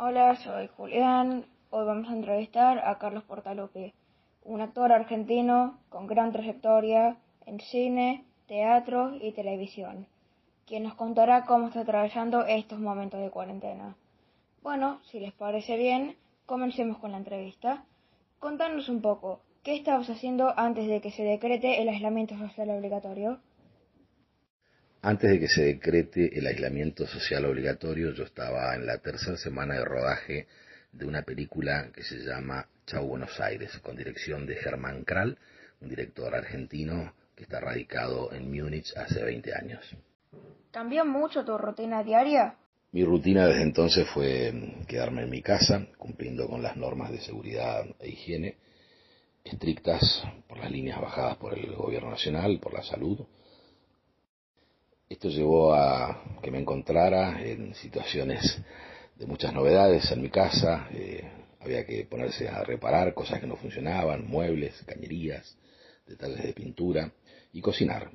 Hola, soy Julián. Hoy vamos a entrevistar a Carlos Portalupi, un actor argentino con gran trayectoria en cine, teatro y televisión, quien nos contará cómo está atravesando estos momentos de cuarentena. Bueno, si les parece bien, comencemos con la entrevista. Contanos un poco, ¿qué estabas haciendo antes de que se decrete el aislamiento social obligatorio? Antes de que se decrete el aislamiento social obligatorio, yo estaba en la tercera semana de rodaje de una película que se llama Chau Buenos Aires, con dirección de Germán Kral, un director argentino que está radicado en Múnich hace 20 años. ¿Cambió mucho tu rutina diaria? Mi rutina desde entonces fue quedarme en mi casa, cumpliendo con las normas de seguridad e higiene, estrictas por las líneas bajadas por el gobierno nacional, por la salud, esto llevó a que me encontrara en situaciones de muchas novedades en mi casa. Eh, había que ponerse a reparar cosas que no funcionaban, muebles, cañerías, detalles de pintura y cocinar,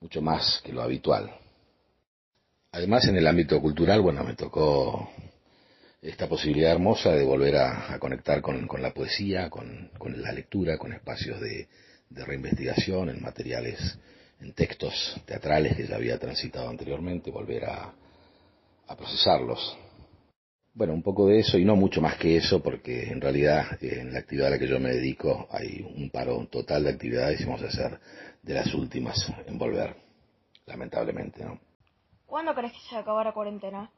mucho más que lo habitual. Además, en el ámbito cultural, bueno, me tocó esta posibilidad hermosa de volver a, conectar con, la poesía, con, la lectura, con espacios de reinvestigación en materiales en textos teatrales que ya había transitado anteriormente, volver a, procesarlos. Bueno, un poco de eso y no mucho más que eso, porque en realidad en la actividad a la que yo me dedico hay un paro total de actividades y vamos a ser de las últimas en volver, lamentablemente, ¿no? ¿Cuándo crees que se acabará la cuarentena?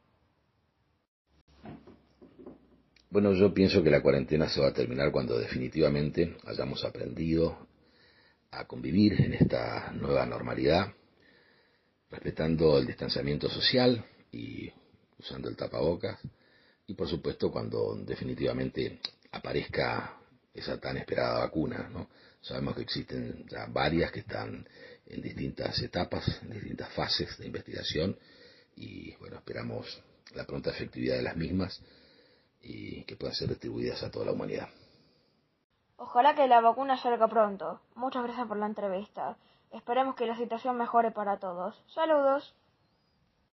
Bueno, yo pienso que la cuarentena se va a terminar cuando definitivamente hayamos aprendido a convivir en esta nueva normalidad, respetando el distanciamiento social y usando el tapabocas, y por supuesto cuando definitivamente aparezca esa tan esperada vacuna. ¿no? Sabemos que existen ya varias que están en distintas etapas, en distintas fases de investigación, y bueno, esperamos la pronta efectividad de las mismas y que puedan ser distribuidas a toda la humanidad. Ojalá que la vacuna salga pronto. Muchas gracias por la entrevista. Esperemos que la situación mejore para todos. Saludos.